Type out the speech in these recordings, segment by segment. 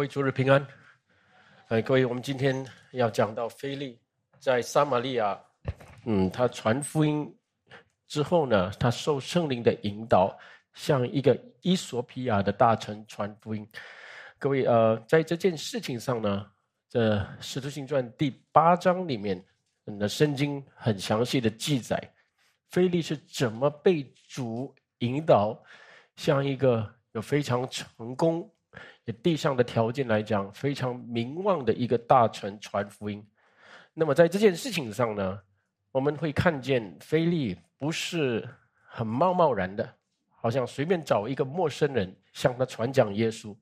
各位主日平安。哎，各位，我们今天要讲到菲利在撒玛利亚，嗯，他传福音之后呢，他受圣灵的引导，向一个伊索比亚的大臣传福音。各位，呃，在这件事情上呢，这《使徒行传》第八章里面，那圣经很详细的记载，菲利是怎么被主引导，向一个有非常成功。地上的条件来讲，非常名望的一个大臣传福音。那么在这件事情上呢，我们会看见菲利不是很贸贸然的，好像随便找一个陌生人向他传讲耶稣。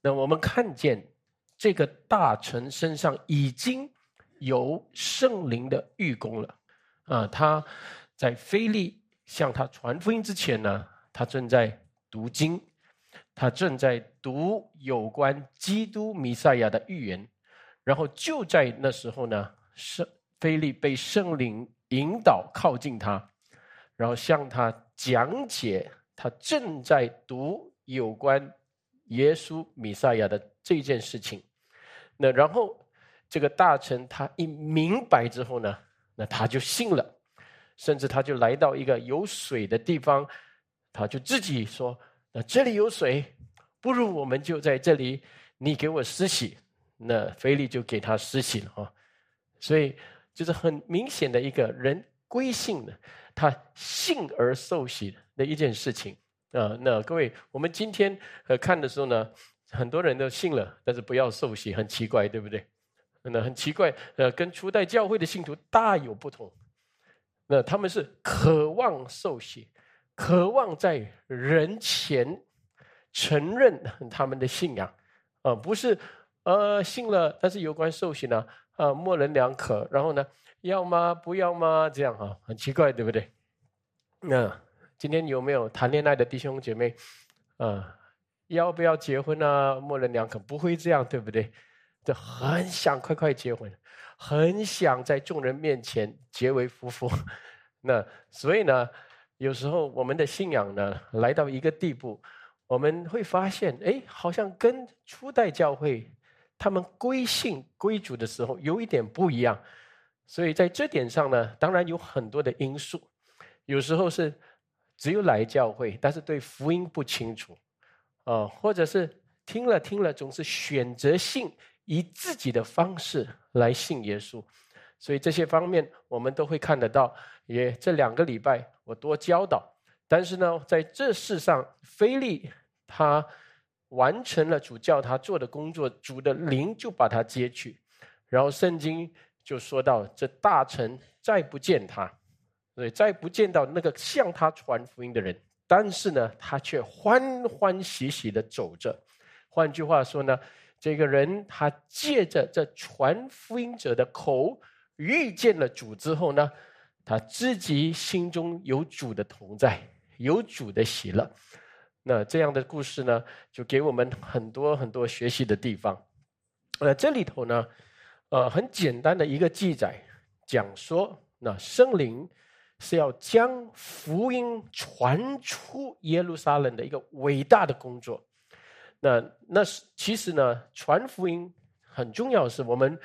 那我们看见这个大臣身上已经有圣灵的御功了。啊，他在菲利向他传福音之前呢，他正在读经。他正在读有关基督弥赛亚的预言，然后就在那时候呢，圣菲利被圣灵引导靠近他，然后向他讲解他正在读有关耶稣弥赛亚的这件事情。那然后这个大臣他一明白之后呢，那他就信了，甚至他就来到一个有水的地方，他就自己说。那这里有水，不如我们就在这里，你给我施洗，那菲利就给他施洗了啊。所以就是很明显的一个人归信的，他信而受洗的一件事情啊。那各位，我们今天呃看的时候呢，很多人都信了，但是不要受洗，很奇怪，对不对？那很奇怪，呃，跟初代教会的信徒大有不同。那他们是渴望受洗。渴望在人前承认他们的信仰，啊，不是呃信了，但是有关受洗呢，啊，模棱两可。然后呢，要吗？不要吗？这样哈，很奇怪，对不对？那今天有没有谈恋爱的弟兄姐妹？啊，要不要结婚啊？模棱两可，不会这样，对不对？就很想快快结婚，很想在众人面前结为夫妇。那所以呢？有时候我们的信仰呢，来到一个地步，我们会发现，哎，好像跟初代教会他们归信归主的时候有一点不一样。所以在这点上呢，当然有很多的因素。有时候是只有来教会，但是对福音不清楚，啊，或者是听了听了，总是选择性以自己的方式来信耶稣。所以这些方面我们都会看得到。也这两个礼拜。我多教导，但是呢，在这世上，菲利他完成了主教他做的工作，主的灵就把他接去，然后圣经就说到，这大臣再不见他，对，再不见到那个向他传福音的人，但是呢，他却欢欢喜喜的走着。换句话说呢，这个人他借着这传福音者的口遇见了主之后呢。他自己心中有主的同在，有主的喜乐。那这样的故事呢，就给我们很多很多学习的地方。呃，这里头呢，呃，很简单的一个记载，讲说，那圣灵是要将福音传出耶路撒冷的一个伟大的工作。那那是其实呢，传福音很重要，是我们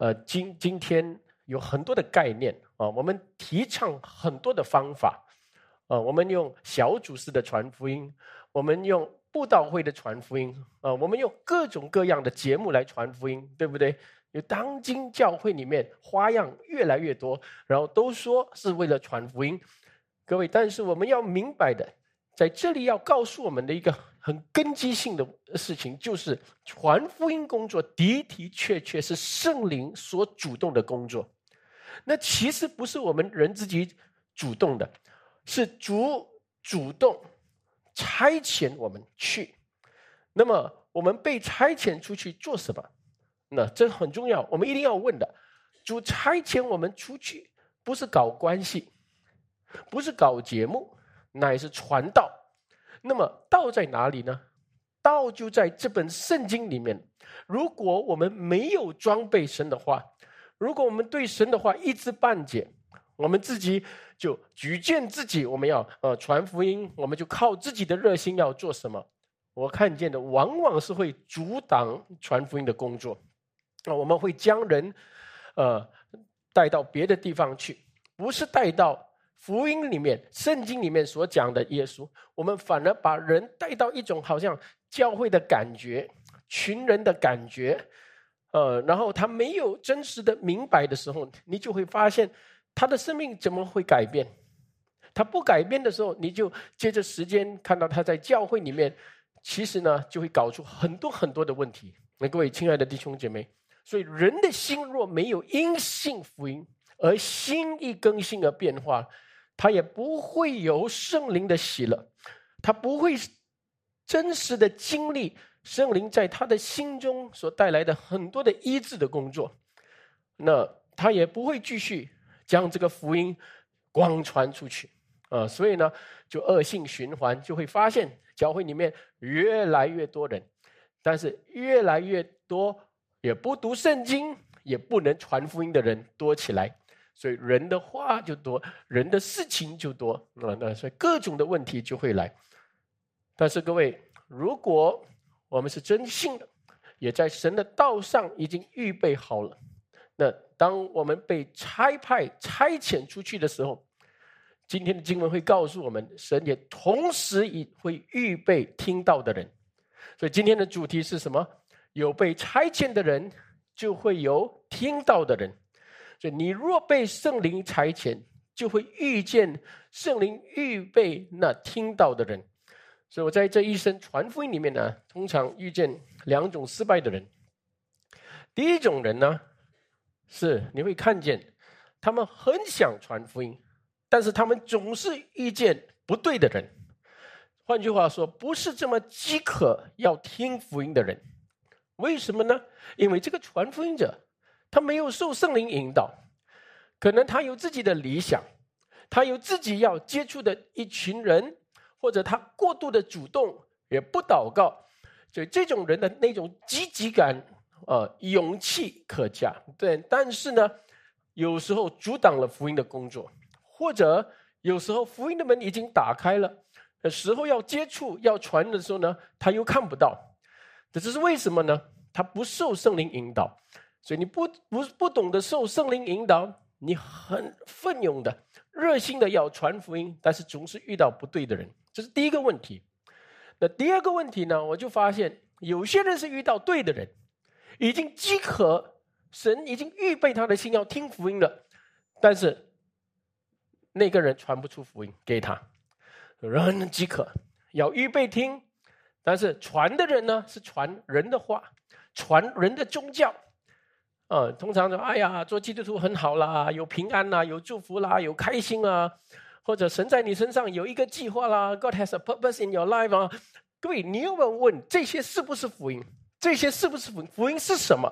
呃今今天有很多的概念。啊，我们提倡很多的方法，啊，我们用小组式的传福音，我们用布道会的传福音，啊，我们用各种各样的节目来传福音，对不对？有当今教会里面花样越来越多，然后都说是为了传福音，各位，但是我们要明白的，在这里要告诉我们的一个很根基性的事情，就是传福音工作的的确确是圣灵所主动的工作。那其实不是我们人自己主动的，是主主动差遣我们去。那么我们被差遣出去做什么？那这很重要，我们一定要问的：主差遣我们出去，不是搞关系，不是搞节目，乃是传道。那么道在哪里呢？道就在这本圣经里面。如果我们没有装备神的话，如果我们对神的话一知半解，我们自己就举荐自己，我们要呃传福音，我们就靠自己的热心要做什么？我看见的往往是会阻挡传福音的工作。那我们会将人，呃，带到别的地方去，不是带到福音里面、圣经里面所讲的耶稣。我们反而把人带到一种好像教会的感觉、群人的感觉，呃，然后他没有真实的明白的时候，你就会发现他的生命怎么会改变？他不改变的时候，你就接着时间看到他在教会里面。其实呢，就会搞出很多很多的问题。那各位亲爱的弟兄姐妹，所以人的心若没有因信福音而心意更新而变化，他也不会有圣灵的喜乐，他不会真实的经历圣灵在他的心中所带来的很多的医治的工作。那他也不会继续将这个福音广传出去啊，所以呢，就恶性循环，就会发现。教会里面越来越多人，但是越来越多也不读圣经，也不能传福音的人多起来，所以人的话就多，人的事情就多，那那所以各种的问题就会来。但是各位，如果我们是真信的，也在神的道上已经预备好了，那当我们被差派、差遣出去的时候。今天的经文会告诉我们，神也同时也会预备听到的人。所以今天的主题是什么？有被差遣的人，就会有听到的人。所以你若被圣灵差遣，就会遇见圣灵预备那听到的人。所以我在这一生传福音里面呢，通常遇见两种失败的人。第一种人呢，是你会看见他们很想传福音。但是他们总是遇见不对的人，换句话说，不是这么饥渴要听福音的人。为什么呢？因为这个传福音者，他没有受圣灵引导，可能他有自己的理想，他有自己要接触的一群人，或者他过度的主动，也不祷告，所以这种人的那种积极感，呃，勇气可嘉。对，但是呢，有时候阻挡了福音的工作。或者有时候福音的门已经打开了，时候要接触要传的时候呢，他又看不到，这这是为什么呢？他不受圣灵引导，所以你不不不懂得受圣灵引导，你很奋勇的、热心的要传福音，但是总是遇到不对的人，这是第一个问题。那第二个问题呢？我就发现有些人是遇到对的人，已经饥渴，神已经预备他的心要听福音了，但是。那个人传不出福音给他，人饥渴要预备听，但是传的人呢是传人的话，传人的宗教，啊，通常说哎呀，做基督徒很好啦，有平安啦，有祝福啦，有开心啊，或者神在你身上有一个计划啦，God has a purpose in your life 啊。各位，你有没有问这些是不是福音？这些是不是福？福音是什么？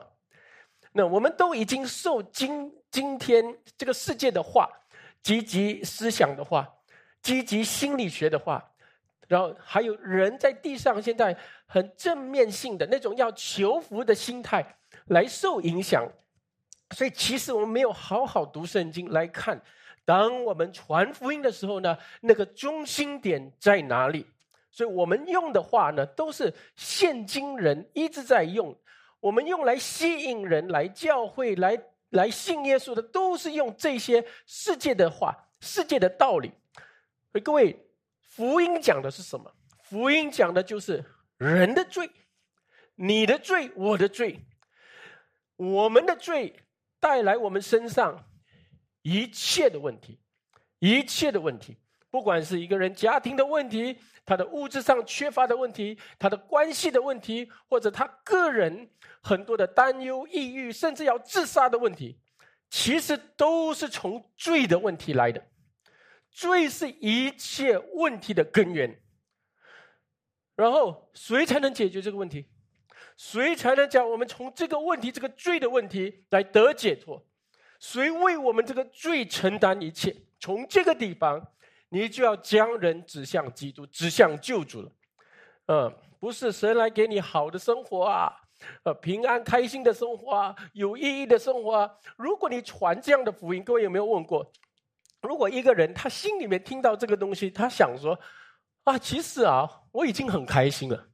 那我们都已经受今今天这个世界的话。积极思想的话，积极心理学的话，然后还有人在地上现在很正面性的那种要求福的心态来受影响，所以其实我们没有好好读圣经来看，当我们传福音的时候呢，那个中心点在哪里？所以我们用的话呢，都是现今人一直在用，我们用来吸引人来教会来。来信耶稣的都是用这些世界的话、世界的道理。各位，福音讲的是什么？福音讲的就是人的罪，你的罪，我的罪，我们的罪带来我们身上一切的问题，一切的问题，不管是一个人家庭的问题。他的物质上缺乏的问题，他的关系的问题，或者他个人很多的担忧、抑郁，甚至要自杀的问题，其实都是从罪的问题来的。罪是一切问题的根源。然后，谁才能解决这个问题？谁才能将我们从这个问题、这个罪的问题来得解脱？谁为我们这个罪承担一切？从这个地方。你就要将人指向基督，指向救主了。嗯，不是神来给你好的生活啊，呃，平安开心的生活啊，有意义的生活啊。如果你传这样的福音，各位有没有问过？如果一个人他心里面听到这个东西，他想说：啊，其实啊，我已经很开心了，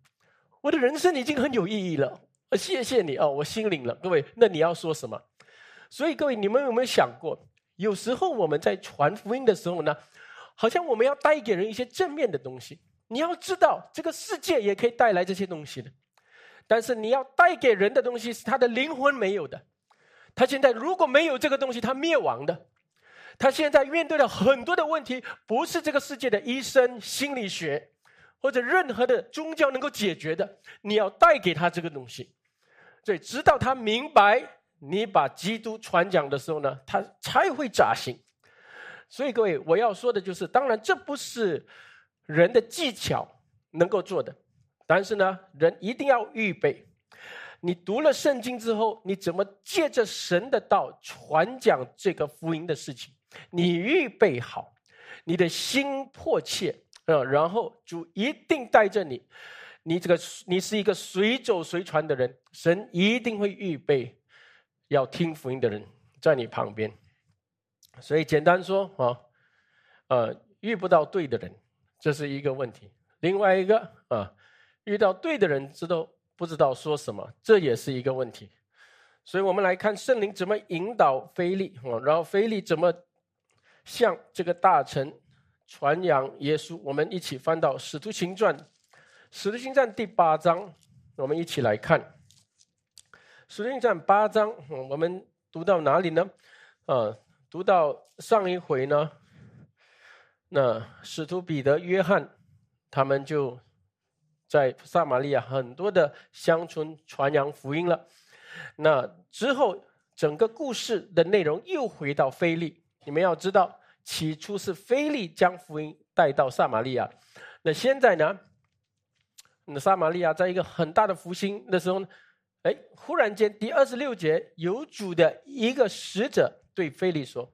我的人生已经很有意义了，谢谢你哦，我心领了。各位，那你要说什么？所以各位，你们有没有想过，有时候我们在传福音的时候呢，好像我们要带给人一些正面的东西。你要知道，这个世界也可以带来这些东西的，但是你要带给人的东西是他的灵魂没有的。他现在如果没有这个东西，他灭亡的。他现在面对了很多的问题，不是这个世界的医生、心理学或者任何的宗教能够解决的。你要带给他这个东西，所以直到他明白你把基督传讲的时候呢，他才会扎心。所以各位，我要说的就是，当然这不是人的技巧能够做的，但是呢，人一定要预备。你读了圣经之后，你怎么借着神的道传讲这个福音的事情？你预备好，你的心迫切，啊，然后主一定带着你，你这个你是一个随走随传的人，神一定会预备要听福音的人在你旁边。所以简单说啊，呃，遇不到对的人，这是一个问题；另外一个啊，遇到对的人，知道不知道说什么，这也是一个问题。所以我们来看圣灵怎么引导菲利啊，然后菲利怎么。向这个大臣传扬耶稣，我们一起翻到《使徒行传》，《使徒行传》第八章，我们一起来看《使徒行传》八章，我们读到哪里呢？啊，读到上一回呢，那使徒彼得、约翰他们就在撒玛利亚很多的乡村传扬福音了。那之后，整个故事的内容又回到菲利。你们要知道，起初是菲利将福音带到撒玛利亚，那现在呢？那撒玛利亚在一个很大的福星的时候，哎，忽然间第二十六节有主的一个使者对菲利说：“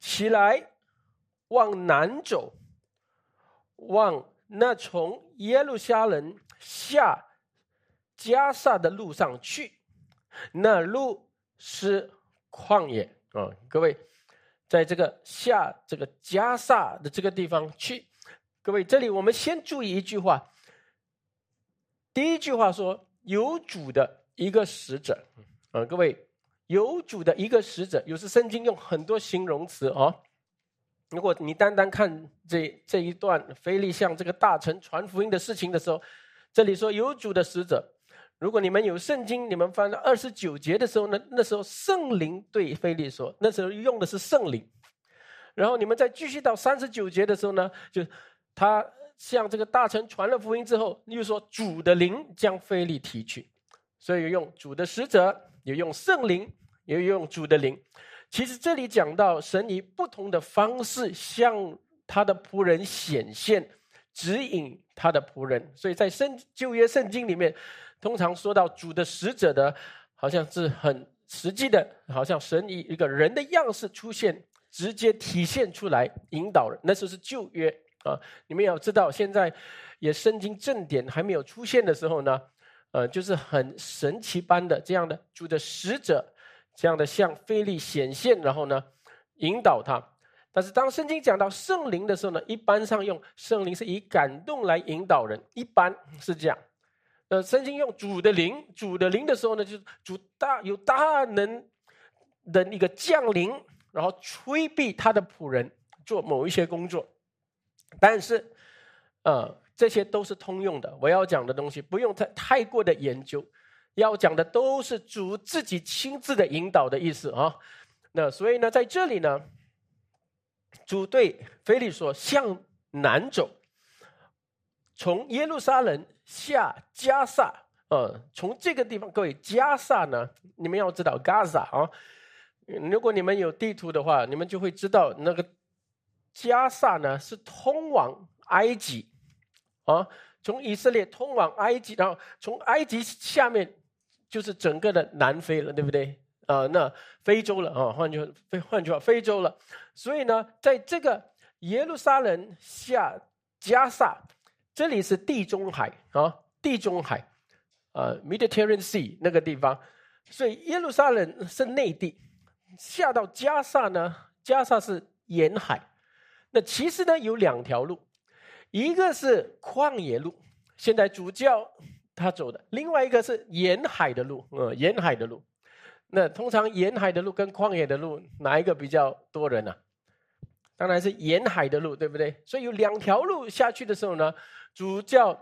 起来，往南走，往那从耶路撒冷下加萨的路上去，那路是旷野啊，各位。”在这个下这个加萨的这个地方去，各位，这里我们先注意一句话。第一句话说有主的一个使者，啊，各位有主的一个使者，有时圣经用很多形容词啊。如果你单单看这这一段腓力向这个大臣传福音的事情的时候，这里说有主的使者。如果你们有圣经，你们翻到二十九节的时候呢，那时候圣灵对菲利说，那时候用的是圣灵。然后你们再继续到三十九节的时候呢，就他向这个大臣传了福音之后，又说主的灵将菲利提去，所以用主的使者，也用圣灵，也用主的灵。其实这里讲到神以不同的方式向他的仆人显现，指引他的仆人。所以在圣旧约圣经里面。通常说到主的使者的，好像是很实际的，好像神以一个人的样式出现，直接体现出来引导人。那时候是旧约啊，你们要知道，现在也圣经正典还没有出现的时候呢，呃，就是很神奇般的这样的主的使者，这样的向菲利显现，然后呢引导他。但是当圣经讲到圣灵的时候呢，一般上用圣灵是以感动来引导人，一般是这样。呃，圣经用主的灵，主的灵的时候呢，就是主大有大能的一个降临，然后催逼他的仆人做某一些工作。但是，呃，这些都是通用的。我要讲的东西不用太太过的研究，要讲的都是主自己亲自的引导的意思啊。那所以呢，在这里呢，主对腓力说：“向南走，从耶路撒冷。”下加萨，呃，从这个地方，各位加萨呢，你们要知道 Gaza 啊，如果你们有地图的话，你们就会知道那个加萨呢是通往埃及，啊，从以色列通往埃及，然后从埃及下面就是整个的南非了，对不对？啊，那非洲了啊，换句，换句话，非洲了。所以呢，在这个耶路撒冷下加萨。这里是地中海啊，地中海，呃，Mediterranean Sea 那个地方，所以耶路撒冷是内地，下到加萨呢，加萨是沿海。那其实呢有两条路，一个是旷野路，现在主教他走的。另外一个是沿海的路，呃，沿海的路。那通常沿海的路跟旷野的路哪一个比较多人呢？当然是沿海的路，对不对？所以有两条路下去的时候呢，主叫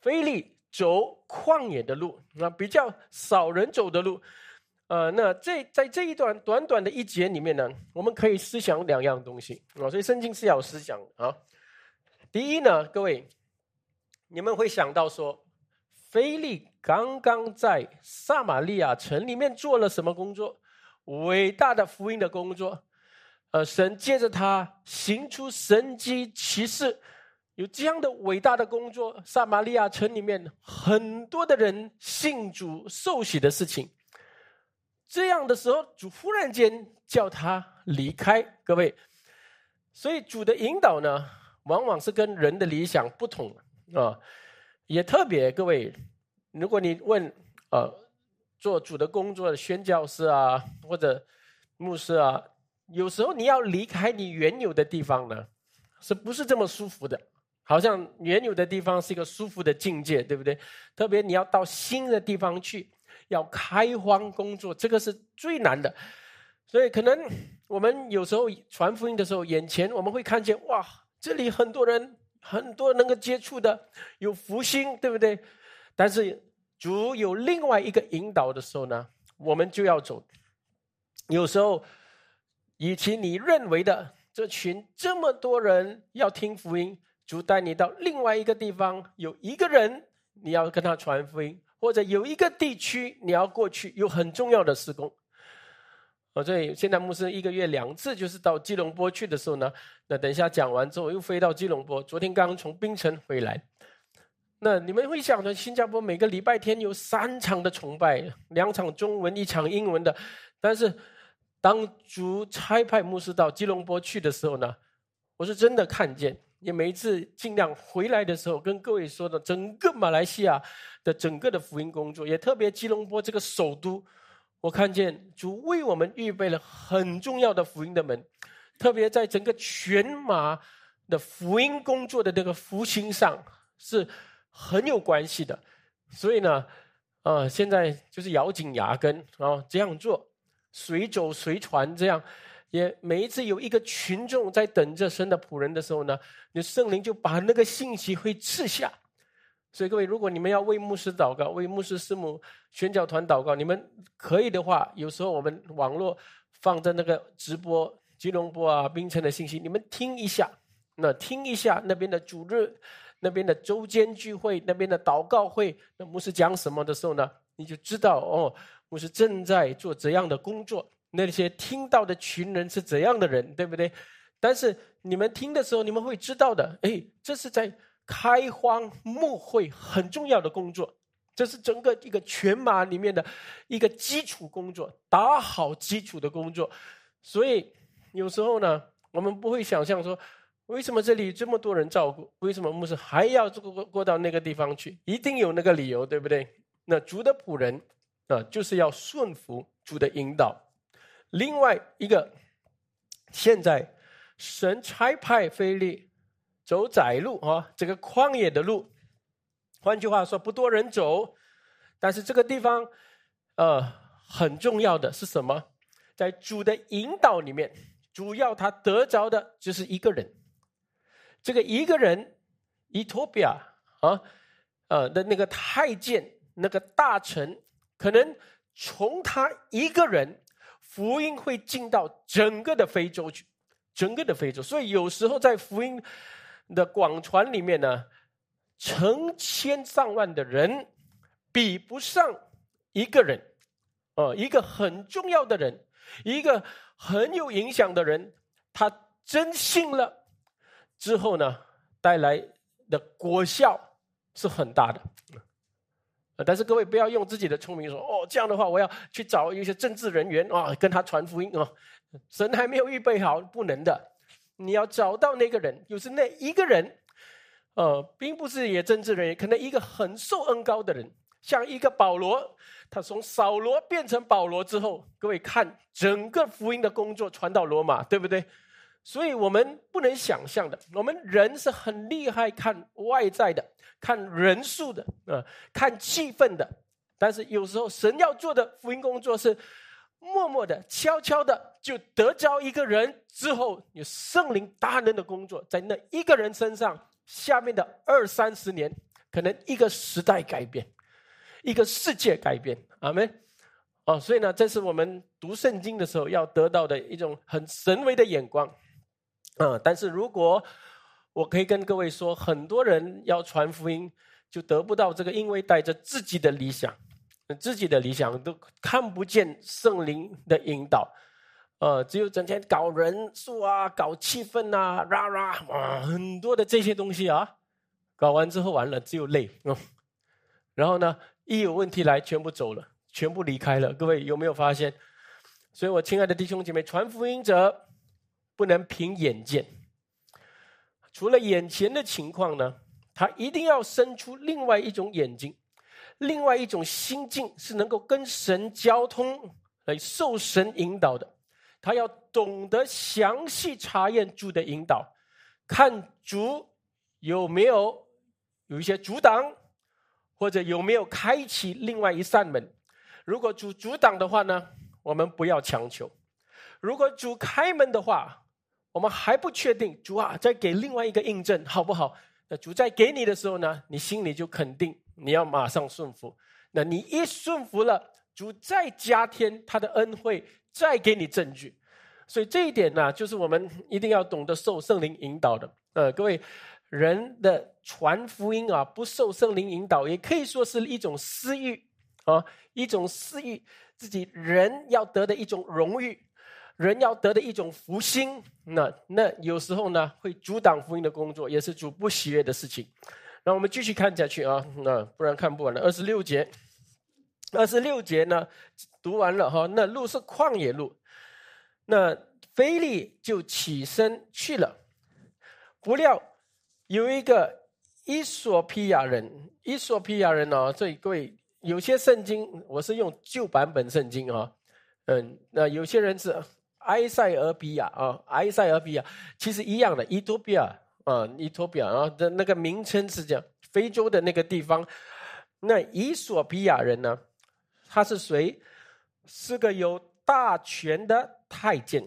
菲利走旷野的路，那比较少人走的路。呃，那这在这一段短短的一节里面呢，我们可以思想两样东西啊。所以圣经是要思想啊。第一呢，各位，你们会想到说，菲利刚刚在撒玛利亚城里面做了什么工作？伟大的福音的工作。呃，神借着他行出神迹奇事，有这样的伟大的工作。撒玛利亚城里面很多的人信主受洗的事情，这样的时候，主忽然间叫他离开。各位，所以主的引导呢，往往是跟人的理想不同啊。也特别，各位，如果你问呃，做主的工作的宣教师啊，或者牧师啊。有时候你要离开你原有的地方呢，是不是这么舒服的？好像原有的地方是一个舒服的境界，对不对？特别你要到新的地方去，要开荒工作，这个是最难的。所以可能我们有时候传福音的时候，眼前我们会看见哇，这里很多人，很多能够接触的，有福星，对不对？但是主有另外一个引导的时候呢，我们就要走。有时候。与其你认为的这群这么多人要听福音，主带你到另外一个地方，有一个人你要跟他传福音，或者有一个地区你要过去，有很重要的施工。哦，所以现在牧师一个月两次，就是到吉隆坡去的时候呢，那等一下讲完之后又飞到吉隆坡。昨天刚刚从槟城回来，那你们会想着新加坡每个礼拜天有三场的崇拜，两场中文，一场英文的，但是。当主差派牧师到吉隆坡去的时候呢，我是真的看见，也每一次尽量回来的时候，跟各位说的，整个马来西亚的整个的福音工作，也特别吉隆坡这个首都，我看见主为我们预备了很重要的福音的门，特别在整个全马的福音工作的这个福星上是很有关系的，所以呢，啊，现在就是咬紧牙根啊这样做。随走随传，这样也每一次有一个群众在等着神的仆人的时候呢，你圣灵就把那个信息会赐下。所以各位，如果你们要为牧师祷告，为牧师师母宣教团祷告，你们可以的话，有时候我们网络放在那个直播吉隆坡啊、槟城的信息，你们听一下，那听一下那边的主日、那边的周间聚会、那边的祷告会，那牧师讲什么的时候呢，你就知道哦。牧师正在做怎样的工作？那些听到的群人是怎样的人，对不对？但是你们听的时候，你们会知道的。哎，这是在开荒牧会很重要的工作，这是整个一个全马里面的一个基础工作，打好基础的工作。所以有时候呢，我们不会想象说，为什么这里这么多人照顾？为什么牧师还要过过到那个地方去？一定有那个理由，对不对？那主的仆人。啊，就是要顺服主的引导。另外一个，现在神差派菲利走窄路啊，这个旷野的路。换句话说，不多人走，但是这个地方，呃，很重要的是什么？在主的引导里面，主要他得着的就是一个人。这个一个人，伊托比亚啊，呃的那个太监，那个大臣。可能从他一个人，福音会进到整个的非洲去，整个的非洲。所以有时候在福音的广传里面呢，成千上万的人比不上一个人，哦，一个很重要的人，一个很有影响的人，他真信了之后呢，带来的果效是很大的。但是各位不要用自己的聪明说哦，这样的话我要去找一些政治人员啊，跟他传福音啊。神还没有预备好，不能的。你要找到那个人，就是那一个人，呃，并不是也政治人员，可能一个很受恩高的人，像一个保罗，他从扫罗变成保罗之后，各位看整个福音的工作传到罗马，对不对？所以我们不能想象的，我们人是很厉害，看外在的，看人数的，啊，看气氛的。但是有时候神要做的福音工作是默默的、悄悄的，就得着一个人之后，有圣灵大能的工作在那一个人身上。下面的二三十年，可能一个时代改变，一个世界改变。阿门。哦，所以呢，这是我们读圣经的时候要得到的一种很神微的眼光。嗯，但是如果我可以跟各位说，很多人要传福音，就得不到这个，因为带着自己的理想，自己的理想都看不见圣灵的引导。呃，只有整天搞人数啊，搞气氛啊，啦啦，哇，很多的这些东西啊，搞完之后完了，只有累，然后呢，一有问题来，全部走了，全部离开了。各位有没有发现？所以我亲爱的弟兄姐妹，传福音者不能凭眼见，除了眼前的情况呢，他一定要生出另外一种眼睛，另外一种心境，是能够跟神交通，来受神引导的。他要懂得详细查验主的引导，看主有没有有一些阻挡，或者有没有开启另外一扇门。如果主阻挡的话呢，我们不要强求；如果主开门的话，我们还不确定。主啊，再给另外一个印证好不好？那主在给你的时候呢，你心里就肯定你要马上顺服。那你一顺服了，主再加添他的恩惠。再给你证据，所以这一点呢，就是我们一定要懂得受圣灵引导的。呃，各位，人的传福音啊，不受圣灵引导，也可以说是一种私欲啊，一种私欲，自己人要得的一种荣誉，人要得的一种福星。那那有时候呢，会阻挡福音的工作，也是主不喜悦的事情。那我们继续看下去啊，那不然看不完了。二十六节。二十六节呢，读完了哈，那路是旷野路，那菲利就起身去了。不料有一个伊索皮亚人，伊索皮亚人哦，这各位有些圣经我是用旧版本圣经啊，嗯，那有些人是埃塞俄比亚啊，埃塞俄比亚其实一样的，伊托比亚啊，伊托比亚啊的那个名称是这样，非洲的那个地方，那伊索比亚人呢？他是谁？是个有大权的太监，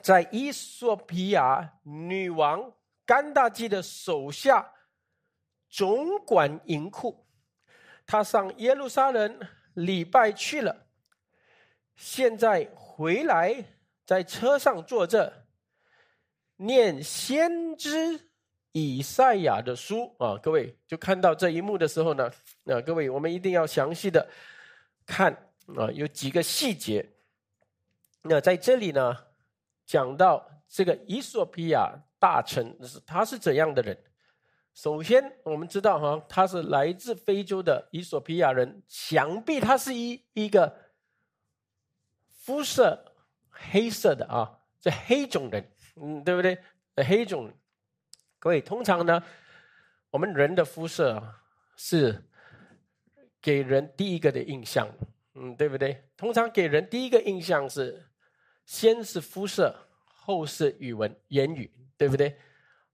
在伊索比亚女王甘大基的手下总管银库。他上耶路撒冷礼拜去了，现在回来在车上坐着，念先知以赛亚的书啊！各位就看到这一幕的时候呢，那各位我们一定要详细的。看啊，有几个细节。那在这里呢，讲到这个伊索比亚大臣是他是怎样的人？首先，我们知道哈，他是来自非洲的伊索比亚人，想必他是一一个肤色黑色的啊，这黑种人，嗯，对不对？黑种，各位，通常呢，我们人的肤色是。给人第一个的印象，嗯，对不对？通常给人第一个印象是，先是肤色，后是语文言语，对不对？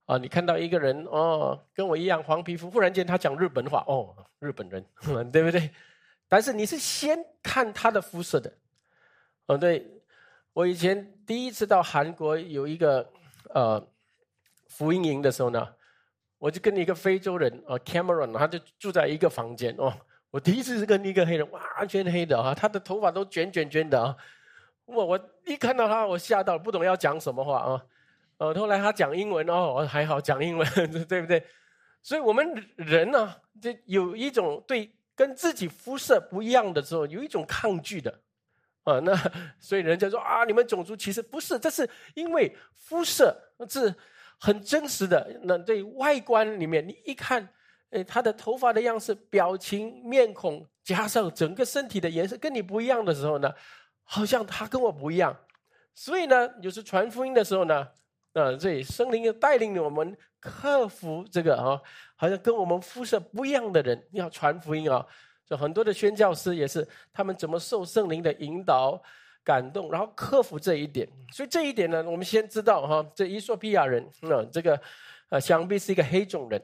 啊，你看到一个人哦，跟我一样黄皮肤，忽然间他讲日本话，哦，日本人，对不对？但是你是先看他的肤色的，哦，对，我以前第一次到韩国有一个呃福音营的时候呢，我就跟一个非洲人哦，Cameron，他就住在一个房间哦。我第一次是跟一个黑人，完全黑的啊，他的头发都卷卷卷的啊，我我一看到他，我吓到，不懂要讲什么话啊，呃，后来他讲英文哦，还好讲英文，对不对？所以我们人呢，这有一种对跟自己肤色不一样的时候，有一种抗拒的啊，那所以人家说啊，你们种族歧视不是，这是因为肤色是很真实的，那对外观里面你一看。哎，他的头发的样式、表情、面孔，加上整个身体的颜色跟你不一样的时候呢，好像他跟我不一样。所以呢，有时传福音的时候呢，啊，这圣灵带领我们克服这个啊，好像跟我们肤色不一样的人要传福音啊。很多的宣教师也是，他们怎么受圣灵的引导，感动，然后克服这一点。所以这一点呢，我们先知道哈，这伊索比亚人，那这个呃，想必是一个黑种人。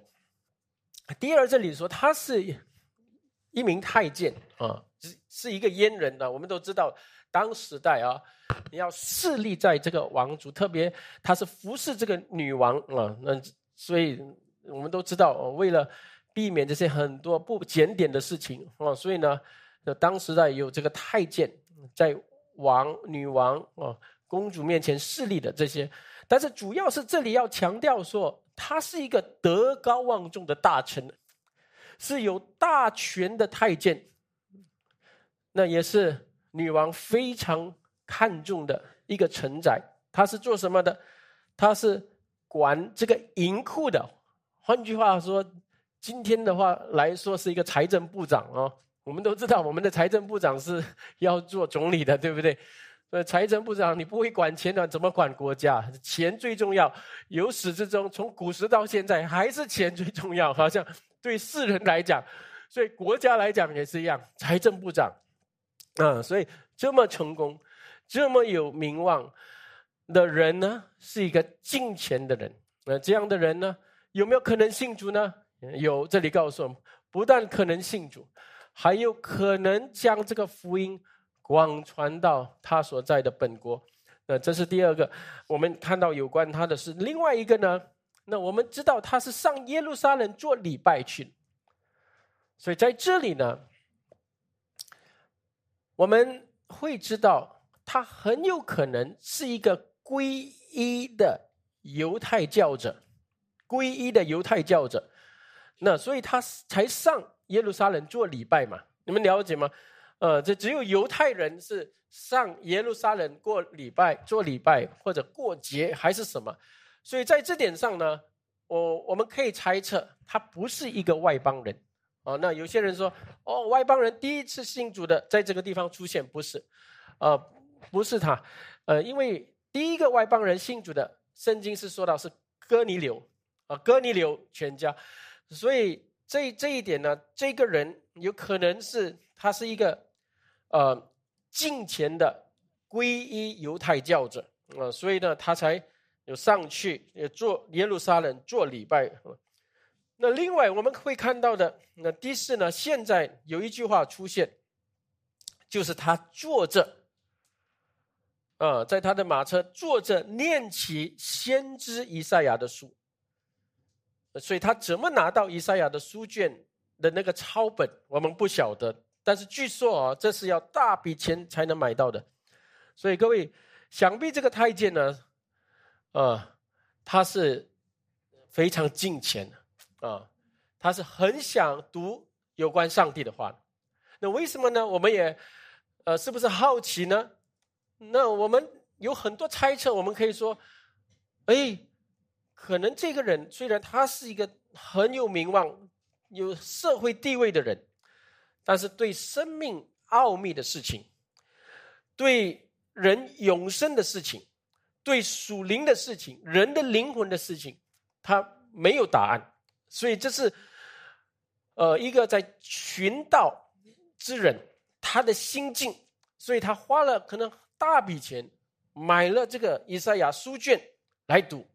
第二，这里说他是一名太监啊，是是一个阉人呢。我们都知道，当时代啊，你要势力在这个王族，特别他是服侍这个女王啊，那所以我们都知道，为了避免这些很多不检点的事情啊，所以呢，当时呢有这个太监在王、女王啊、公主面前势力的这些，但是主要是这里要强调说。他是一个德高望重的大臣，是有大权的太监，那也是女王非常看重的一个臣宰。他是做什么的？他是管这个银库的。换句话说，今天的话来说是一个财政部长哦。我们都知道，我们的财政部长是要做总理的，对不对？呃，财政部长，你不会管钱的，怎么管国家？钱最重要。由始至终，从古时到现在，还是钱最重要。好像对世人来讲，所以国家来讲也是一样。财政部长，啊，所以这么成功、这么有名望的人呢，是一个敬钱的人。那这样的人呢，有没有可能信主呢？有，这里告诉我们，不但可能信主，还有可能将这个福音。广传到他所在的本国，那这是第二个。我们看到有关他的事另外一个呢。那我们知道他是上耶路撒冷做礼拜去，所以在这里呢，我们会知道他很有可能是一个皈依的犹太教者，皈依的犹太教者。那所以他才上耶路撒冷做礼拜嘛？你们了解吗？呃，这只有犹太人是上耶路撒冷过礼拜、做礼拜或者过节还是什么，所以在这点上呢，我我们可以猜测他不是一个外邦人。哦，那有些人说，哦，外邦人第一次信主的在这个地方出现，不是，呃，不是他，呃，因为第一个外邦人信主的圣经是说到是哥尼流，啊，哥尼流全家，所以这这一点呢，这个人有可能是他是一个。呃，近前的皈依犹太教者啊，所以呢，他才有上去也做耶路撒冷做礼拜。那另外我们会看到的，那第四呢，现在有一句话出现，就是他坐着，啊，在他的马车坐着念起先知以赛亚的书，所以他怎么拿到以赛亚的书卷的那个抄本，我们不晓得。但是据说啊，这是要大笔钱才能买到的，所以各位，想必这个太监呢，啊，他是非常敬钱的啊，他是很想读有关上帝的话。那为什么呢？我们也呃，是不是好奇呢？那我们有很多猜测，我们可以说，哎，可能这个人虽然他是一个很有名望、有社会地位的人。但是对生命奥秘的事情，对人永生的事情，对属灵的事情，人的灵魂的事情，他没有答案。所以这是，呃，一个在寻道之人他的心境。所以他花了可能大笔钱买了这个以赛亚书卷来读。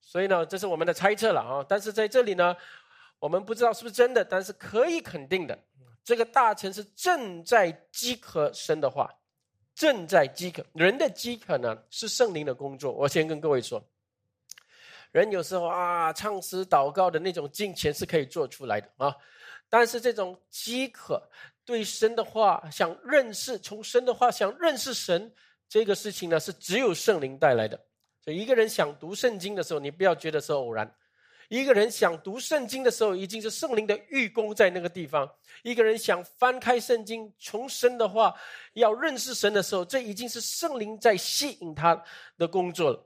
所以呢，这是我们的猜测了啊。但是在这里呢，我们不知道是不是真的，但是可以肯定的。这个大臣是正在饥渴神的话，正在饥渴。人的饥渴呢，是圣灵的工作。我先跟各位说，人有时候啊，唱诗祷告的那种敬虔是可以做出来的啊，但是这种饥渴对神的话想认识，从神的话想认识神这个事情呢，是只有圣灵带来的。一个人想读圣经的时候，你不要觉得是偶然。一个人想读圣经的时候，已经是圣灵的御功在那个地方；一个人想翻开圣经，重生的话，要认识神的时候，这已经是圣灵在吸引他的工作了。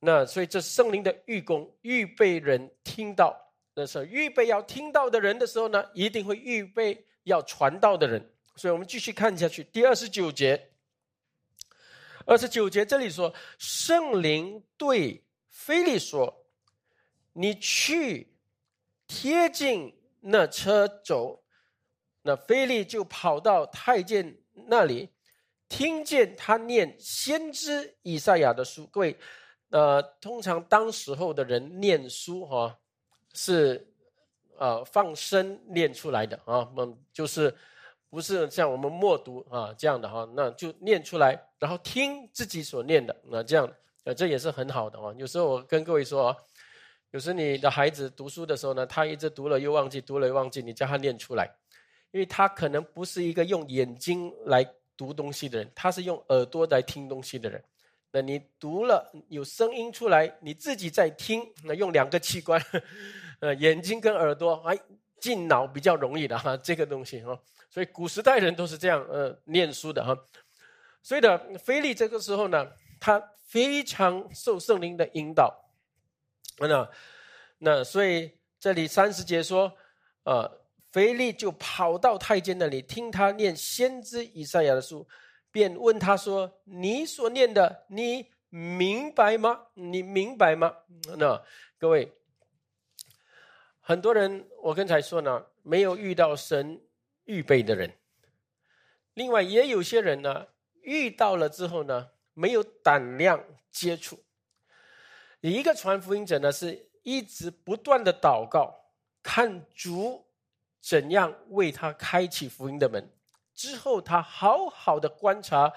那所以，这圣灵的御功，预备人听到的时候，预备要听到的人的时候呢，一定会预备要传道的人。所以我们继续看下去，第二十九节，二十九节这里说，圣灵对菲利说。你去贴近那车走，那菲利就跑到太监那里，听见他念先知以赛亚的书。各位，呃，通常当时候的人念书哈，是呃放声念出来的啊，嗯，就是不是像我们默读啊这样的哈，那就念出来，然后听自己所念的，那这样，呃，这也是很好的啊。有时候我跟各位说啊，有时你的孩子读书的时候呢，他一直读了又忘记，读了又忘记，你叫他念出来。因为他可能不是一个用眼睛来读东西的人，他是用耳朵来听东西的人。那你读了有声音出来，你自己在听，那用两个器官，呃，眼睛跟耳朵，哎，进脑比较容易的哈，这个东西哈。所以古时代人都是这样呃念书的哈。所以的菲利这个时候呢，他非常受圣灵的引导，那那所以这里三十节说，呃。腓力就跑到太监那里，听他念先知以赛亚的书，便问他说：“你所念的，你明白吗？你明白吗？”那各位，很多人我刚才说呢，没有遇到神预备的人。另外，也有些人呢，遇到了之后呢，没有胆量接触。一个传福音者呢，是一直不断的祷告，看主。怎样为他开启福音的门？之后，他好好的观察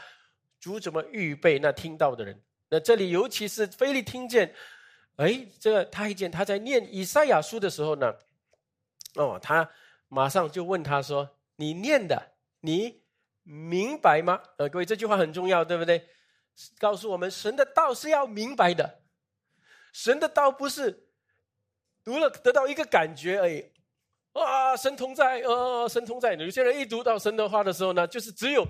主怎么预备那听到的人。那这里，尤其是菲利听见，哎，这个太监他在念以赛亚书的时候呢，哦，他马上就问他说：“你念的，你明白吗？”呃，各位，这句话很重要，对不对？告诉我们，神的道是要明白的，神的道不是读了得到一个感觉而已。啊，神同在，呃，神同在。有些人一读到神的话的时候呢，就是只有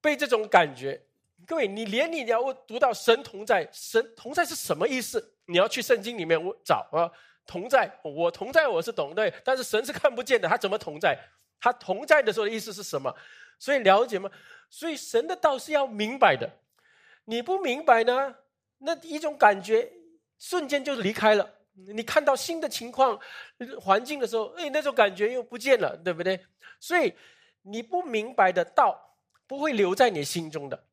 被这种感觉。各位，你连你要读到神同在，神同在是什么意思？你要去圣经里面找啊，同在，我同在，我是懂对，但是神是看不见的，他怎么同在？他同在的时候的意思是什么？所以了解吗？所以神的道是要明白的，你不明白呢，那一种感觉瞬间就离开了。你看到新的情况、环境的时候，哎，那种感觉又不见了，对不对？所以你不明白的道不会留在你心中的。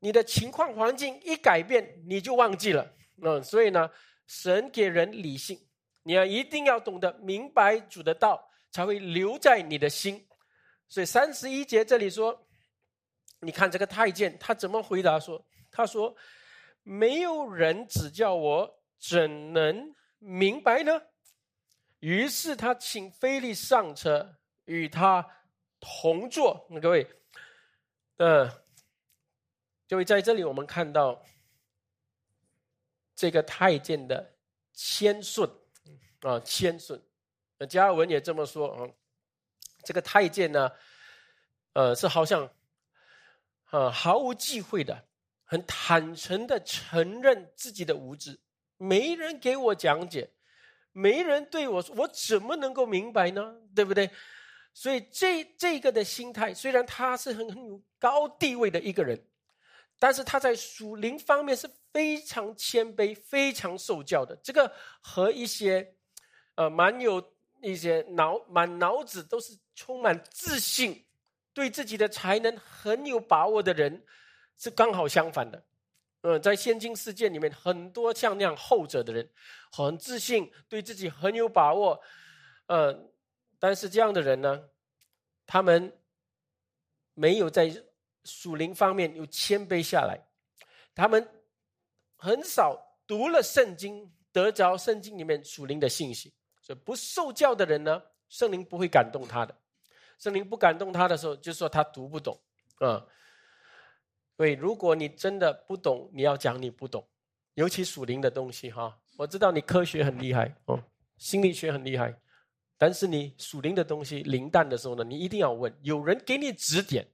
你的情况环境一改变，你就忘记了。嗯，所以呢，神给人理性，你要一定要懂得明白主的道，才会留在你的心。所以三十一节这里说，你看这个太监他怎么回答说：“他说没有人指教我。”怎能明白呢？于是他请菲利上车，与他同坐。各位，呃，各位在这里，我们看到这个太监的谦顺啊，谦顺。那加尔文也这么说啊。这个太监呢，呃，是好像呃毫无忌讳的，很坦诚的承认自己的无知。没人给我讲解，没人对我说，我怎么能够明白呢？对不对？所以这这个的心态，虽然他是很很有高地位的一个人，但是他在属灵方面是非常谦卑、非常受教的。这个和一些呃蛮有一些脑满脑子都是充满自信，对自己的才能很有把握的人，是刚好相反的。嗯，在现今世界里面，很多像那样后者的人，很自信，对自己很有把握，嗯，但是这样的人呢，他们没有在属灵方面有谦卑下来，他们很少读了圣经，得着圣经里面属灵的信息，所以不受教的人呢，圣灵不会感动他的，圣灵不感动他的时候，就说他读不懂，啊。对，如果你真的不懂，你要讲你不懂，尤其属灵的东西哈。我知道你科学很厉害哦，心理学很厉害，但是你属灵的东西灵淡的时候呢，你一定要问，有人给你指点，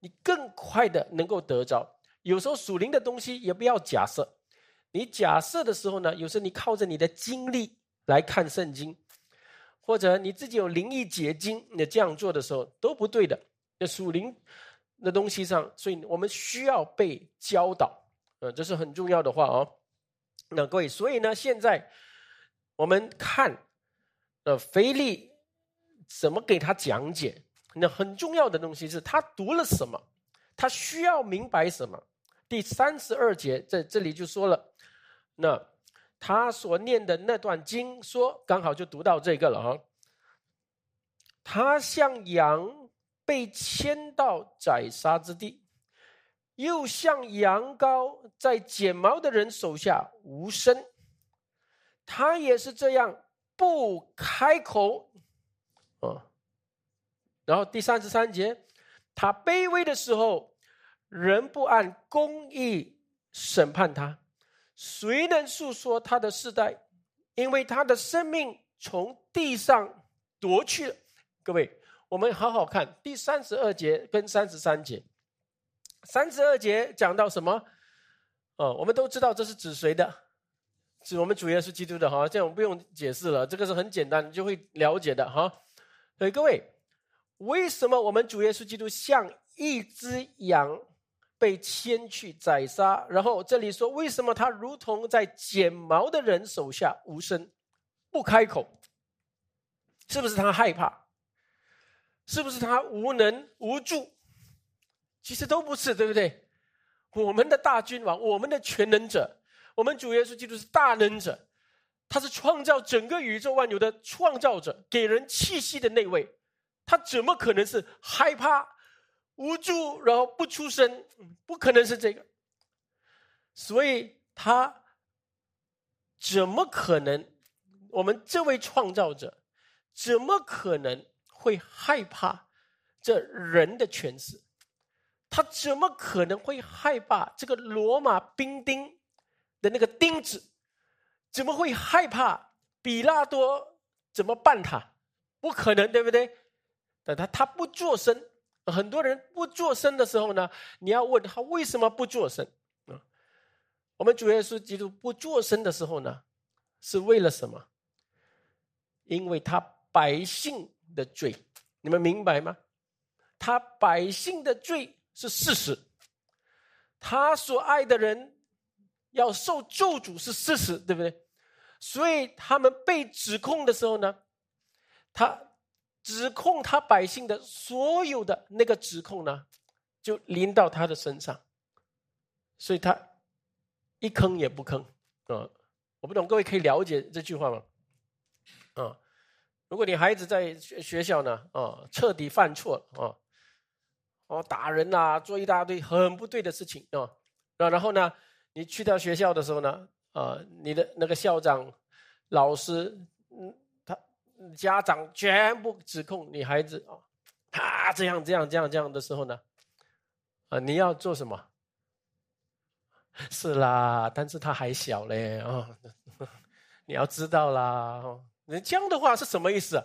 你更快的能够得着。有时候属灵的东西也不要假设，你假设的时候呢，有时候你靠着你的经历来看圣经，或者你自己有灵异结晶，你这样做的时候都不对的。那属灵。的东西上，所以我们需要被教导，呃，这是很重要的话哦。那各位，所以呢，现在我们看，呃，腓力怎么给他讲解？那很重要的东西是他读了什么，他需要明白什么？第三十二节在这里就说了，那他所念的那段经说，刚好就读到这个了哈。他像羊被牵到宰杀之地，又像羊羔在剪毛的人手下无声。他也是这样不开口，啊。然后第三十三节，他卑微的时候。人不按公义审判他，谁能诉说他的世代？因为他的生命从地上夺去了。各位，我们好好看第三十二节跟三十三节。三十二节讲到什么？哦，我们都知道这是指谁的？指我们主耶稣基督的哈。这样我们不用解释了，这个是很简单，你就会了解的哈。所以各位，为什么我们主耶稣基督像一只羊？被牵去宰杀，然后这里说为什么他如同在剪毛的人手下无声，不开口？是不是他害怕？是不是他无能无助？其实都不是，对不对？我们的大君王，我们的全能者，我们主耶稣基督是大能者，他是创造整个宇宙万有的创造者，给人气息的那位，他怎么可能是害怕？无助，然后不出声，不可能是这个，所以他怎么可能？我们这位创造者怎么可能会害怕这人的权势？他怎么可能会害怕这个罗马兵丁的那个钉子？怎么会害怕比拉多怎么办他？不可能，对不对？但他他不做声。很多人不做声的时候呢，你要问他为什么不做声啊？我们主耶稣基督不做声的时候呢，是为了什么？因为他百姓的罪，你们明白吗？他百姓的罪是事实，他所爱的人要受咒诅是事实，对不对？所以他们被指控的时候呢，他。指控他百姓的所有的那个指控呢，就临到他的身上，所以他一吭也不吭啊！我不懂，各位可以了解这句话吗？啊，如果你孩子在学学校呢，啊，彻底犯错啊，哦，打人呐，做一大堆很不对的事情啊，那然后呢，你去到学校的时候呢，啊，你的那个校长、老师，嗯。家长全部指控你孩子啊，他这样这样这样这样的时候呢，啊，你要做什么？是啦，但是他还小嘞啊，你要知道啦。你这样的话是什么意思？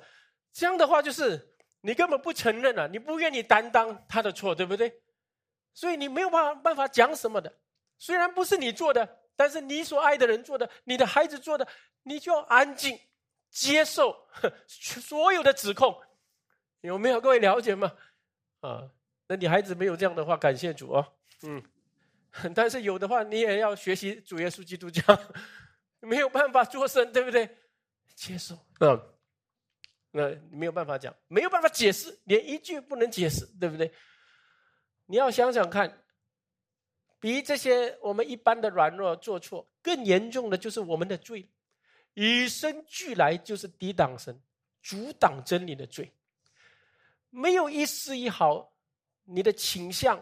这样的话就是你根本不承认了，你不愿意担当他的错，对不对？所以你没有办法办法讲什么的。虽然不是你做的，但是你所爱的人做的，你的孩子做的，你就要安静。接受 所有的指控，有没有各位了解吗？啊，那你孩子没有这样的话，感谢主哦。嗯，但是有的话，你也要学习主耶稣基督教，没有办法做声，对不对？接受，嗯，那没有办法讲，没有办法解释，连一句不能解释，对不对？你要想想看，比这些我们一般的软弱做错更严重的，就是我们的罪。与生俱来就是抵挡神、阻挡真理的罪，没有一丝一毫，你的倾向、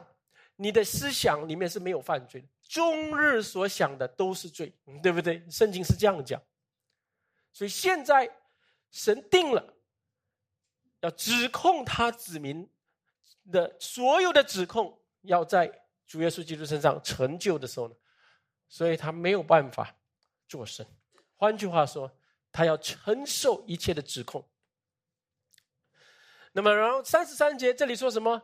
你的思想里面是没有犯罪的，终日所想的都是罪，对不对？圣经是这样讲。所以现在神定了，要指控他子民的所有的指控，要在主耶稣基督身上成就的时候呢，所以他没有办法做神。换句话说，他要承受一切的指控。那么，然后三十三节这里说什么？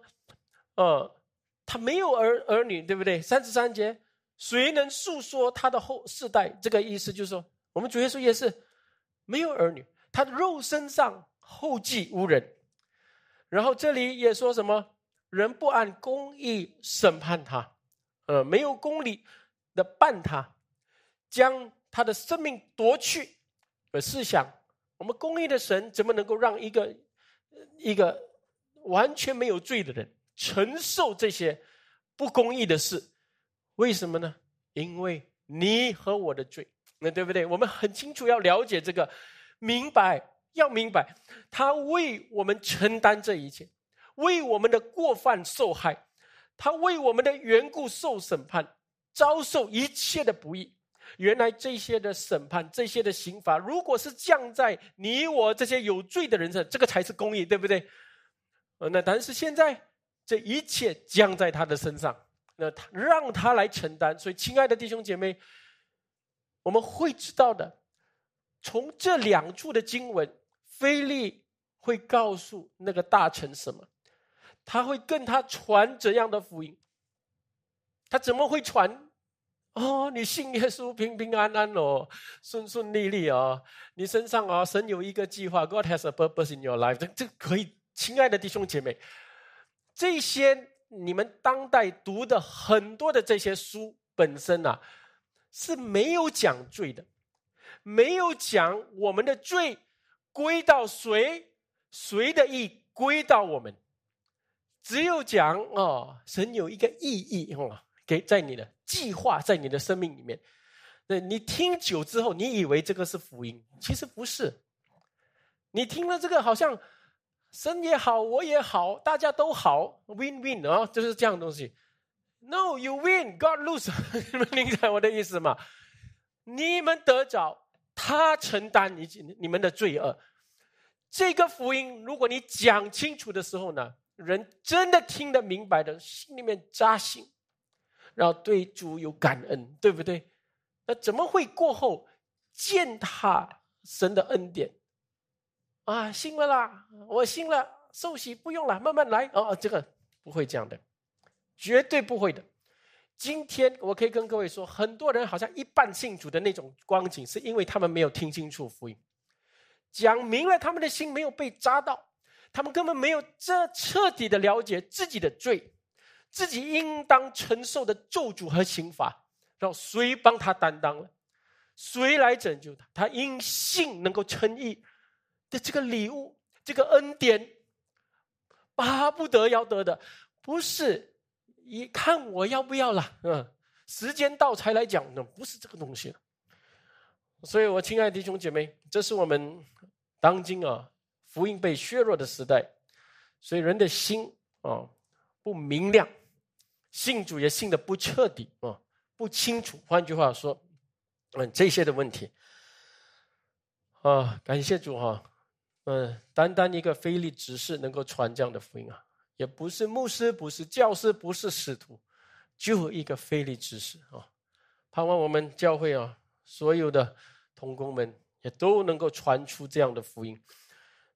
呃，他没有儿儿女，对不对？三十三节，谁能诉说他的后世代？这个意思就是说，我们主耶稣也是没有儿女，他的肉身上后继无人。然后这里也说什么？人不按公义审判他，呃，没有公理的办他，将。他的生命夺去，而试想，我们公义的神怎么能够让一个一个完全没有罪的人承受这些不公义的事。为什么呢？因为你和我的罪，那对不对？我们很清楚要了解这个，明白要明白，他为我们承担这一切，为我们的过犯受害，他为我们的缘故受审判，遭受一切的不义。原来这些的审判，这些的刑罚，如果是降在你我这些有罪的人上，这个才是公义，对不对？那但是现在这一切降在他的身上。那他让他来承担，所以亲爱的弟兄姐妹，我们会知道的。从这两处的经文，菲利会告诉那个大臣什么？他会跟他传怎样的福音？他怎么会传？哦，你信耶稣，平平安安哦，顺顺利利哦，你身上啊，神有一个计划，God has a purpose in your life。这这可以，亲爱的弟兄姐妹，这些。你们当代读的很多的这些书本身啊，是没有讲罪的，没有讲我们的罪归到谁，谁的义归到我们，只有讲哦，神有一个意义哦，给在你的计划，在你的生命里面。对你听久之后，你以为这个是福音，其实不是。你听了这个，好像。神也好，我也好，大家都好，win win 啊，就是这样的东西。No, you win, God lose。你们明白我的意思吗？你们得着，他承担你你们的罪恶。这个福音，如果你讲清楚的时候呢，人真的听得明白的，心里面扎心，然后对主有感恩，对不对？那怎么会过后践踏神的恩典？啊，信了啦！我信了，受洗不用了，慢慢来。哦，这个不会这样的，绝对不会的。今天我可以跟各位说，很多人好像一半信主的那种光景，是因为他们没有听清楚福音，讲明了他们的心没有被扎到，他们根本没有这彻底的了解自己的罪，自己应当承受的咒诅和刑罚，然后谁帮他担当了？谁来拯救他？他因信能够称义。的这个礼物，这个恩典，巴不得要得的，不是一看我要不要了，嗯，时间到才来讲呢，不是这个东西。所以，我亲爱的弟兄姐妹，这是我们当今啊福音被削弱的时代，所以人的心啊不明亮，信主也信的不彻底啊，不清楚。换句话说，嗯，这些的问题啊，感谢主哈。嗯，单单一个非利执事能够传这样的福音啊，也不是牧师，不是教师，不是使徒，就一个非利执事啊。盼望我们教会啊，所有的同工们也都能够传出这样的福音。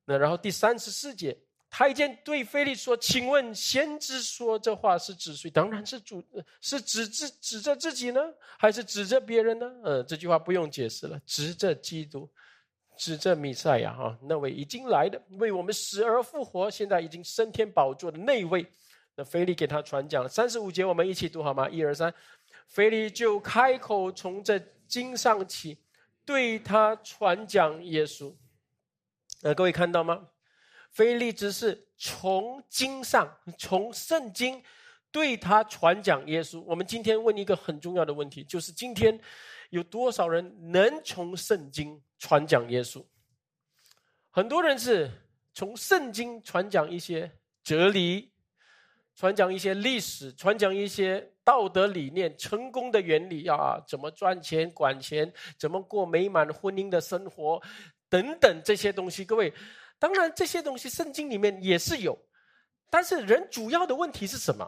那然后第三十四节，太监对菲利说：“请问先知说这话是指谁？当然是主，是指指指着自己呢，还是指着别人呢？”呃，这句话不用解释了，指着基督。指着弥赛亚哈，那位已经来的为我们死而复活，现在已经升天宝座的那位，那菲利给他传讲了三十五节，我们一起读好吗？一二三，菲利就开口从这经上起，对他传讲耶稣。呃，各位看到吗？菲利只是从经上，从圣经对他传讲耶稣。我们今天问一个很重要的问题，就是今天。有多少人能从圣经传讲耶稣？很多人是从圣经传讲一些哲理，传讲一些历史，传讲一些道德理念、成功的原理啊，怎么赚钱、管钱，怎么过美满婚姻的生活等等这些东西。各位，当然这些东西圣经里面也是有，但是人主要的问题是什么？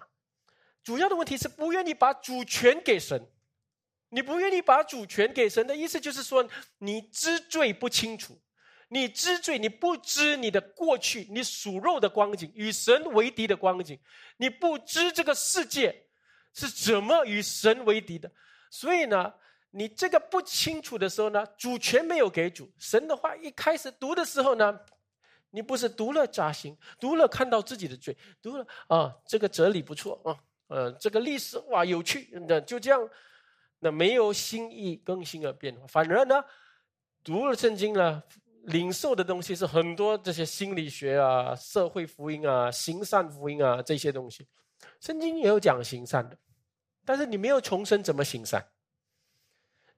主要的问题是不愿意把主权给神。你不愿意把主权给神的意思，就是说你知罪不清楚，你知罪，你不知你的过去，你属肉的光景，与神为敌的光景，你不知这个世界是怎么与神为敌的。所以呢，你这个不清楚的时候呢，主权没有给主，神的话一开始读的时候呢，你不是读了扎心，读了看到自己的罪，读了啊，这个哲理不错啊，呃，这个历史哇有趣，那就这样。那没有心意更新而变化，反而呢，读了圣经呢，领受的东西是很多这些心理学啊、社会福音啊、行善福音啊这些东西。圣经也有讲行善的，但是你没有重生，怎么行善？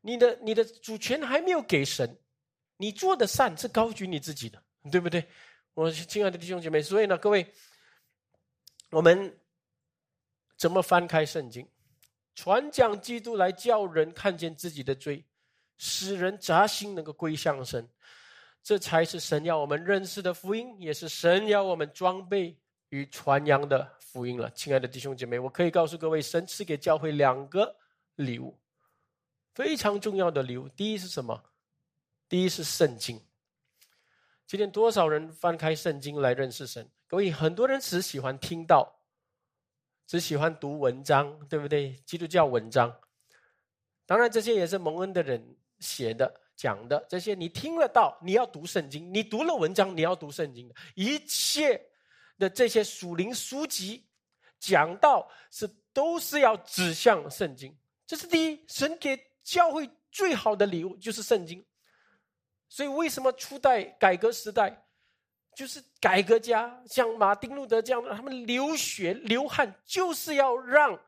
你的你的主权还没有给神，你做的善是高举你自己的，对不对？我亲爱的弟兄姐妹，所以呢，各位，我们怎么翻开圣经，传讲基督来叫人看见自己的罪，使人扎心能够归向神，这才是神要我们认识的福音，也是神要我们装备与传扬的福音了。亲爱的弟兄姐妹，我可以告诉各位，神赐给教会两个礼物。非常重要的礼物，第一是什么？第一是圣经。今天多少人翻开圣经来认识神？各位，很多人只喜欢听到，只喜欢读文章，对不对？基督教文章，当然这些也是蒙恩的人写的、讲的。这些你听得到，你要读圣经，你读了文章，你要读圣经的。一切的这些属灵书籍讲到是都是要指向圣经，这是第一，神给。教会最好的礼物就是圣经，所以为什么初代改革时代，就是改革家像马丁路德这样的，他们流血流汗，就是要让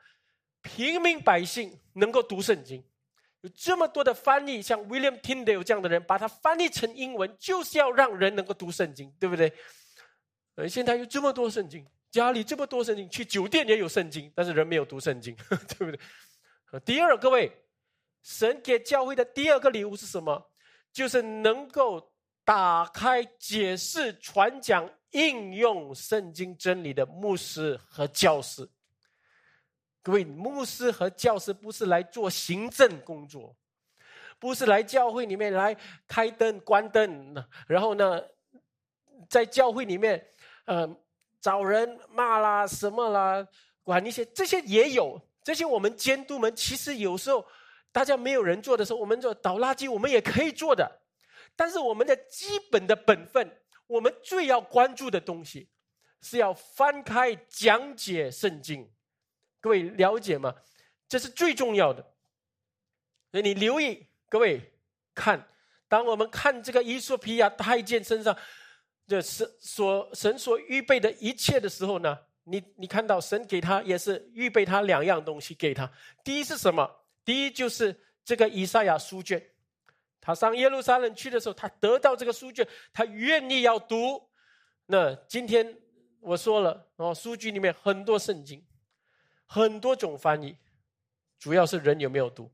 平民百姓能够读圣经。有这么多的翻译，像 William Tyndale 这样的人，把它翻译成英文，就是要让人能够读圣经，对不对？呃，现在有这么多圣经，家里这么多圣经，去酒店也有圣经，但是人没有读圣经，对不对？第二，各位。神给教会的第二个礼物是什么？就是能够打开、解释、传讲、应用圣经真理的牧师和教师。各位，牧师和教师不是来做行政工作，不是来教会里面来开灯、关灯，然后呢，在教会里面，呃，找人骂啦、什么啦，管一些，这些也有。这些我们监督们其实有时候。大家没有人做的时候，我们做倒垃圾，我们也可以做的。但是我们的基本的本分，我们最要关注的东西，是要翻开讲解圣经。各位了解吗？这是最重要的。所以你留意，各位看，当我们看这个伊索皮亚太监身上，这神所神所预备的一切的时候呢，你你看到神给他也是预备他两样东西给他。第一是什么？第一就是这个以赛亚书卷，他上耶路撒冷去的时候，他得到这个书卷，他愿意要读。那今天我说了哦，书局里面很多圣经，很多种翻译，主要是人有没有读。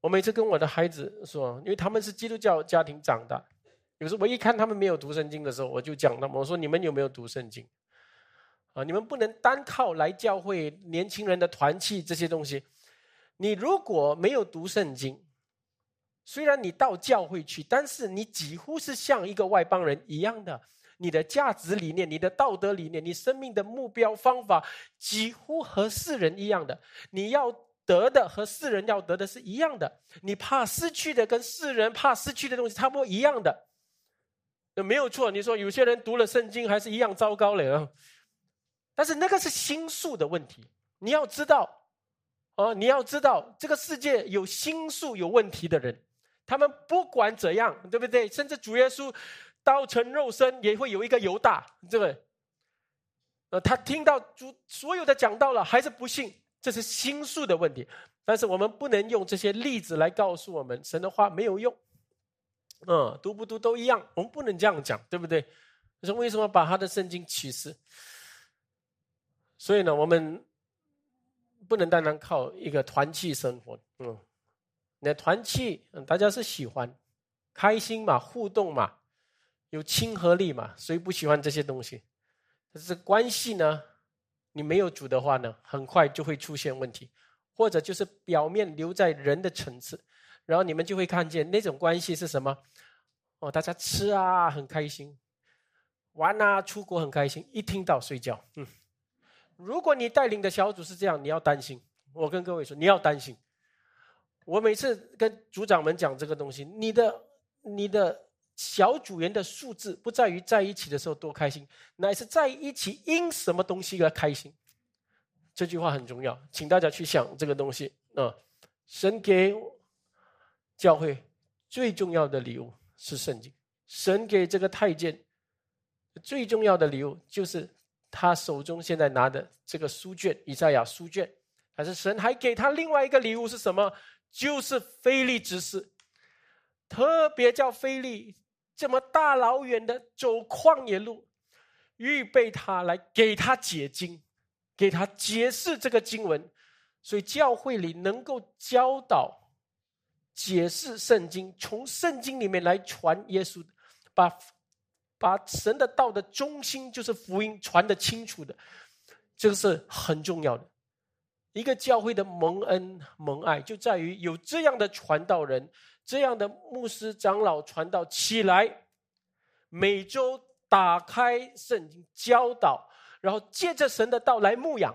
我每次跟我的孩子说，因为他们是基督教家庭长大，有时候我一看他们没有读圣经的时候，我就讲他们，我说你们有没有读圣经？啊，你们不能单靠来教会年轻人的团契这些东西。你如果没有读圣经，虽然你到教会去，但是你几乎是像一个外邦人一样的。你的价值理念、你的道德理念、你生命的目标方法，几乎和世人一样的。你要得的和世人要得的是一样的。你怕失去的跟世人怕失去的东西差不多一样的，没有错。你说有些人读了圣经还是一样糟糕了，但是那个是心术的问题。你要知道。哦，你要知道，这个世界有心术有问题的人，他们不管怎样，对不对？甚至主耶稣道成肉身也会有一个犹大，这个，呃，他听到主所有的讲到了，还是不信，这是心术的问题。但是我们不能用这些例子来告诉我们，神的话没有用，嗯，读不读都一样，我们不能这样讲，对不对？是为什么把他的圣经启示？所以呢，我们。不能单单靠一个团契生活，嗯，那团契，大家是喜欢，开心嘛，互动嘛，有亲和力嘛，谁不喜欢这些东西？但是关系呢，你没有主的话呢，很快就会出现问题，或者就是表面留在人的层次，然后你们就会看见那种关系是什么？哦，大家吃啊，很开心，玩啊，出国很开心，一听到睡觉，嗯。如果你带领的小组是这样，你要担心。我跟各位说，你要担心。我每次跟组长们讲这个东西，你的你的小组员的素质不在于在一起的时候多开心，乃是在一起因什么东西而开心。这句话很重要，请大家去想这个东西啊。神给教会最重要的礼物是圣经，神给这个太监最重要的礼物就是。他手中现在拿的这个书卷，以赛亚书卷，但是神还给他另外一个礼物是什么？就是非利之士，特别叫菲利这么大老远的走旷野路，预备他来给他解经，给他解释这个经文。所以教会里能够教导、解释圣经，从圣经里面来传耶稣，把把神的道的中心就是福音传的清楚的，这个是很重要的。一个教会的蒙恩蒙爱，就在于有这样的传道人、这样的牧师长老传道起来，每周打开圣经教导，然后借着神的道来牧养。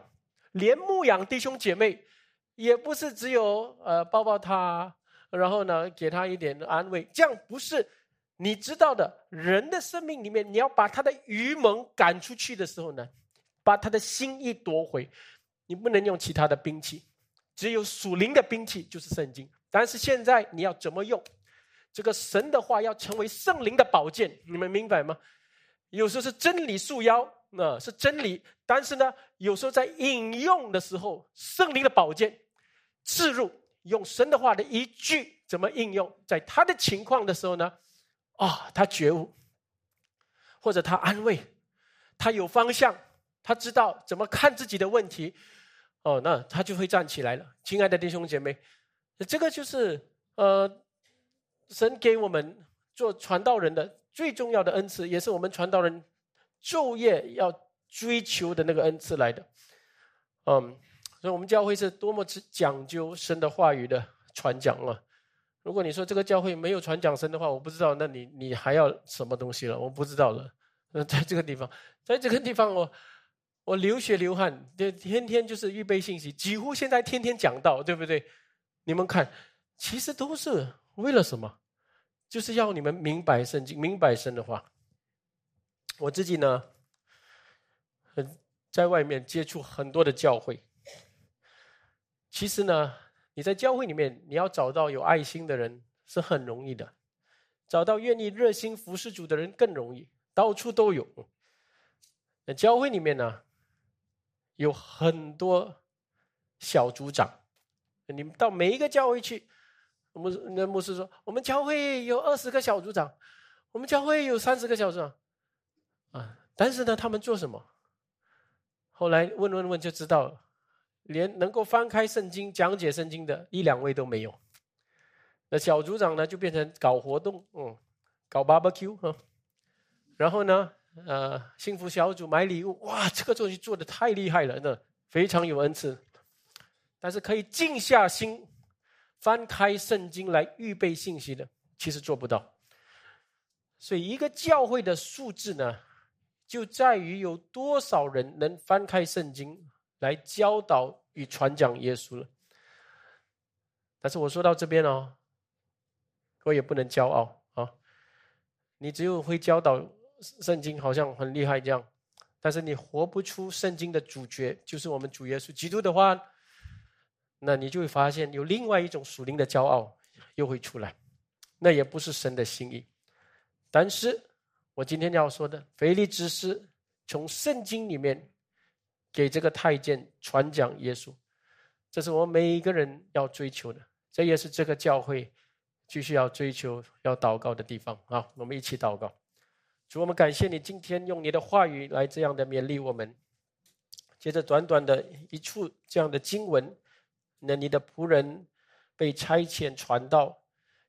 连牧养弟兄姐妹，也不是只有呃抱抱他，然后呢给他一点安慰，这样不是你知道的。人的生命里面，你要把他的愚蒙赶出去的时候呢，把他的心意夺回，你不能用其他的兵器，只有属灵的兵器就是圣经。但是现在你要怎么用这个神的话，要成为圣灵的宝剑，你们明白吗？有时候是真理束腰。那是真理，但是呢，有时候在引用的时候，圣灵的宝剑刺入，用神的话的一句怎么应用，在他的情况的时候呢，啊，他觉悟，或者他安慰，他有方向，他知道怎么看自己的问题，哦，那他就会站起来了。亲爱的弟兄姐妹，这个就是呃，神给我们做传道人的最重要的恩赐，也是我们传道人。昼夜要追求的那个恩赐来的，嗯，所以我们教会是多么之讲究神的话语的传讲啊！如果你说这个教会没有传讲神的话，我不知道，那你你还要什么东西了？我不知道了。呃，在这个地方，在这个地方，我我流血流汗，天天天就是预备信息，几乎现在天天讲道，对不对？你们看，其实都是为了什么？就是要你们明白圣经，明白神的话。我自己呢，在外面接触很多的教会。其实呢，你在教会里面，你要找到有爱心的人是很容易的，找到愿意热心服侍主的人更容易，到处都有。那教会里面呢，有很多小组长，你们到每一个教会去，牧那牧师说，我们教会有二十个小组长，我们教会有三十个小组长。啊！但是呢，他们做什么？后来问问问就知道了，连能够翻开圣经讲解圣经的一两位都没有。那小组长呢，就变成搞活动，嗯，搞 barbecue 哈。然后呢，呃，幸福小组买礼物，哇，这个东西做的太厉害了，那非常有恩赐。但是可以静下心翻开圣经来预备信息的，其实做不到。所以一个教会的素质呢？就在于有多少人能翻开圣经来教导与传讲耶稣了。但是我说到这边哦，我也不能骄傲啊。你只有会教导圣经，好像很厉害这样，但是你活不出圣经的主角，就是我们主耶稣基督的话，那你就会发现有另外一种属灵的骄傲又会出来，那也不是神的心意。但是。我今天要说的，腓力之师从圣经里面给这个太监传讲耶稣，这是我们每一个人要追求的，这也是这个教会继续要追求、要祷告的地方啊！我们一起祷告，主，我们感谢你今天用你的话语来这样的勉励我们。接着短短的一处这样的经文，那你的仆人被差遣传道，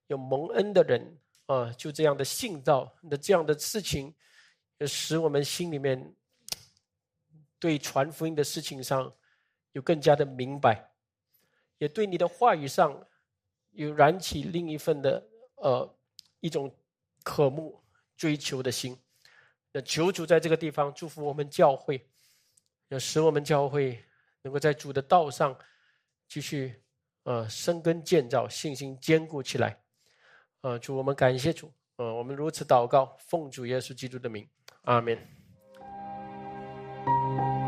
有蒙恩的人。啊，就这样的信道，那这样的事情，使我们心里面对传福音的事情上有更加的明白，也对你的话语上有燃起另一份的呃一种渴慕追求的心。那求主在这个地方祝福我们教会，要使我们教会能够在主的道上继续呃生根建造，信心坚固起来。呃，主我们感谢主，呃，我们如此祷告，奉主耶稣基督的名，阿门。Thank you.